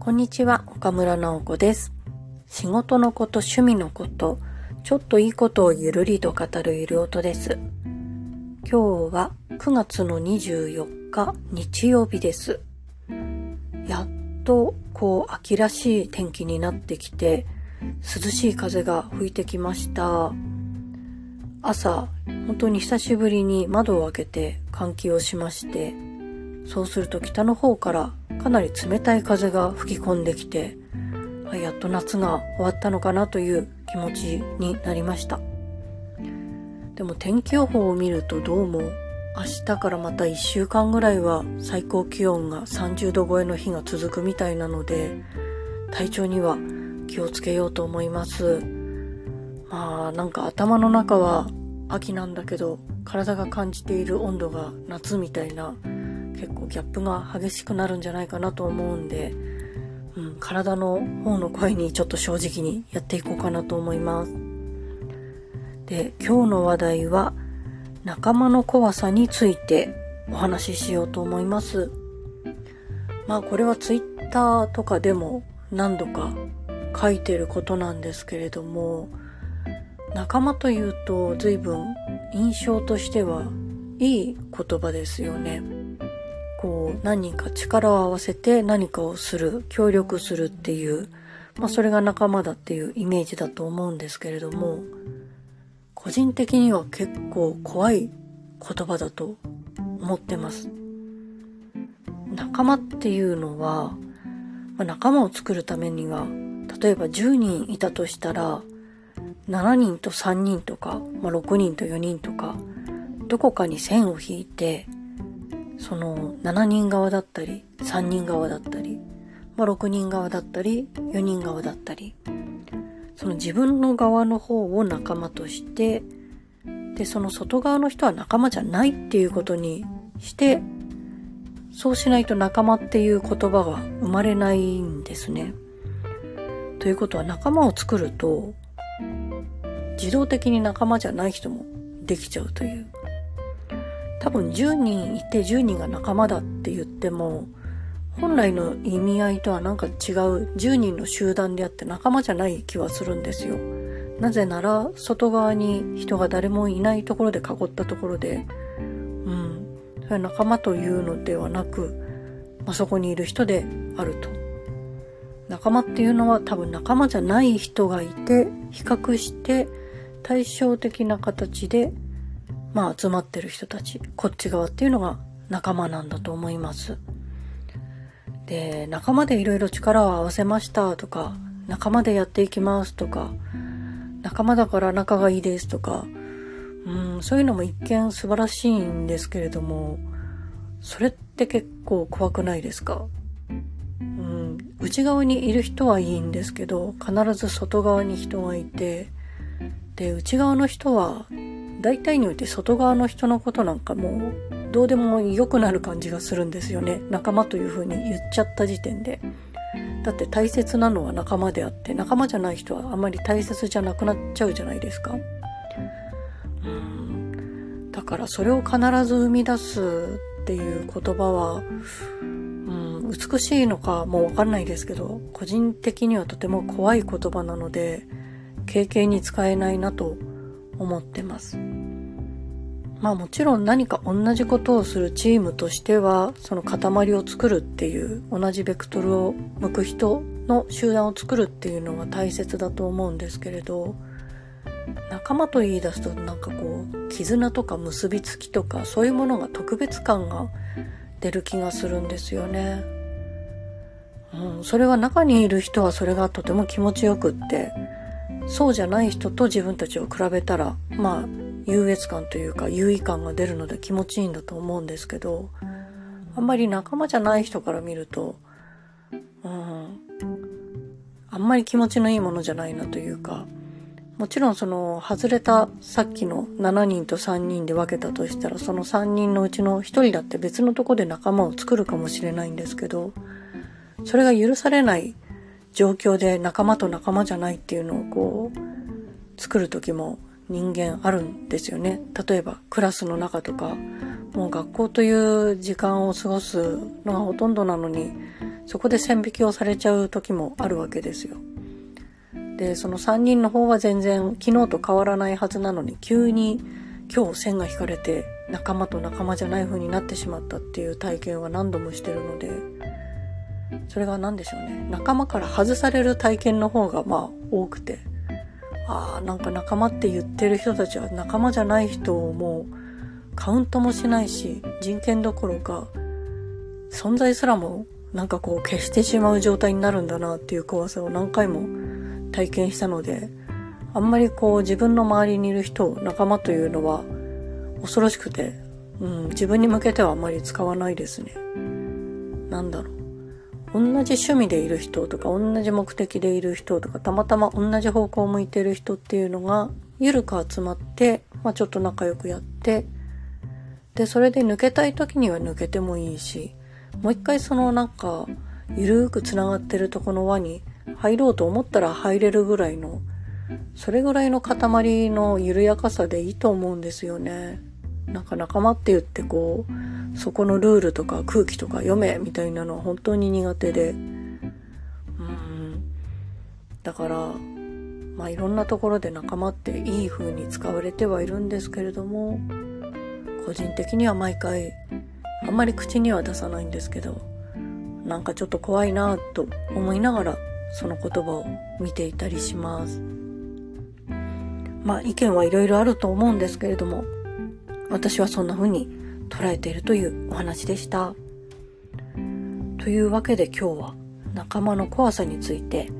こんにちは、岡村直子です。仕事のこと、趣味のこと、ちょっといいことをゆるりと語るゆる音です。今日は9月の24日日曜日です。やっとこう秋らしい天気になってきて涼しい風が吹いてきました。朝、本当に久しぶりに窓を開けて換気をしまして、そうすると北の方からかなり冷たい風が吹き込んできて、やっと夏が終わったのかなという気持ちになりました。でも天気予報を見るとどうも明日からまた1週間ぐらいは最高気温が30度超えの日が続くみたいなので、体調には気をつけようと思います。まあなんか頭の中は秋なんだけど体が感じている温度が夏みたいな結構ギャップが激しくなるんじゃないかなと思うんで、うん、体の方の声にちょっと正直にやっていこうかなと思います。で、今日の話題は仲間の怖さについてお話ししようと思います。まあこれはツイッターとかでも何度か書いてることなんですけれども、仲間というと随分印象としてはいい言葉ですよね。こう何人か力を合わせて何かをする、協力するっていう、まあそれが仲間だっていうイメージだと思うんですけれども、個人的には結構怖い言葉だと思ってます。仲間っていうのは、まあ、仲間を作るためには、例えば10人いたとしたら、7人と3人とか、まあ、6人と4人とか、どこかに線を引いて、その7人側だったり、3人側だったり、まあ、6人側だったり、4人側だったり、その自分の側の方を仲間として、で、その外側の人は仲間じゃないっていうことにして、そうしないと仲間っていう言葉が生まれないんですね。ということは仲間を作ると、自動的に仲間じゃない人もできちゃうという。多分10人いて10人が仲間だって言っても、本来の意味合いとはなんか違う10人の集団であって仲間じゃない気はするんですよ。なぜなら外側に人が誰もいないところで囲ったところで、うん、それは仲間というのではなく、まあ、そこにいる人であると。仲間っていうのは多分仲間じゃない人がいて、比較して対照的な形で、まあ集まってる人たち、こっち側っていうのが仲間なんだと思います。で、仲間でいろいろ力を合わせましたとか、仲間でやっていきますとか、仲間だから仲がいいですとか、うん、そういうのも一見素晴らしいんですけれども、それって結構怖くないですか？うん、内側にいる人はいいんですけど、必ず外側に人がいて、で、内側の人は、大体において外側の人のことなんかもう、どうでも良くなる感じがするんですよね。仲間という風に言っちゃった時点で。だって大切なのは仲間であって、仲間じゃない人はあんまり大切じゃなくなっちゃうじゃないですか。うん。だからそれを必ず生み出すっていう言葉は、うん、美しいのかもうわかんないですけど、個人的にはとても怖い言葉なので、経験に使えないなと思ってます。まあもちろん何か同じことをするチームとしては、その塊を作るっていう、同じベクトルを向く人の集団を作るっていうのが大切だと思うんですけれど、仲間と言い出すとなんかこう、絆とか結びつきとか、そういうものが特別感が出る気がするんですよね。うん、それは中にいる人はそれがとても気持ちよくって、そうじゃない人と自分たちを比べたら、まあ、優越感というか優位感が出るので気持ちいいんだと思うんですけど、あんまり仲間じゃない人から見ると、うん、あんまり気持ちのいいものじゃないなというか、もちろんその外れたさっきの7人と3人で分けたとしたらその3人のうちの1人だって別のとこで仲間を作るかもしれないんですけどそれが許されない状況で仲間と仲間じゃないっていうのをこう作る時も人間あるんですよね。例えばクラスの中とかもう学校という時間を過ごすのがほとんどなのにそこで線引きをされちゃう時もあるわけですよ。で、その3人の方は全然昨日と変わらないはずなのに急に今日線が引かれて仲間と仲間じゃない風になってしまったっていう体験は何度もしてるので、それが何でしょうね。仲間から外される体験の方がまあ多くて、ああ、なんか仲間って言ってる人たちは仲間じゃない人をもうカウントもしないし、人権どころか、存在すらもなんかこう消してしまう状態になるんだなっていう怖さを何回も体験したので、あんまりこう自分の周りにいる人、仲間というのは恐ろしくて、うん、自分に向けてはあんまり使わないですね。なんだろう。同じ趣味でいる人とか、同じ目的でいる人とか、たまたま同じ方向を向いてる人っていうのが、ゆるく集まって、まあちょっと仲良くやって、で、それで抜けたい時には抜けてもいいし、もう一回そのなんか、ゆるーく繋がってるとこの輪に入ろうと思ったら入れるぐらいの、それぐらいの塊の緩やかさでいいと思うんですよね。なんか仲間って言ってこう、そこのルールとか空気とか読めみたいなのは本当に苦手で。うん。だから、まあいろんなところで仲間っていい風に使われてはいるんですけれども、個人的には毎回あんまり口には出さないんですけどなんかちょっと怖いなと思いながらその言葉を見ていたりしますまあ意見はいろいろあると思うんですけれども私はそんな風に捉えているというお話でした。というわけで今日は仲間の怖さについて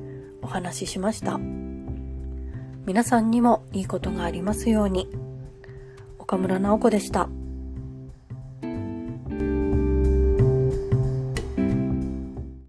お話ししました。皆さんにもいいことがありますように。岡村直子でした。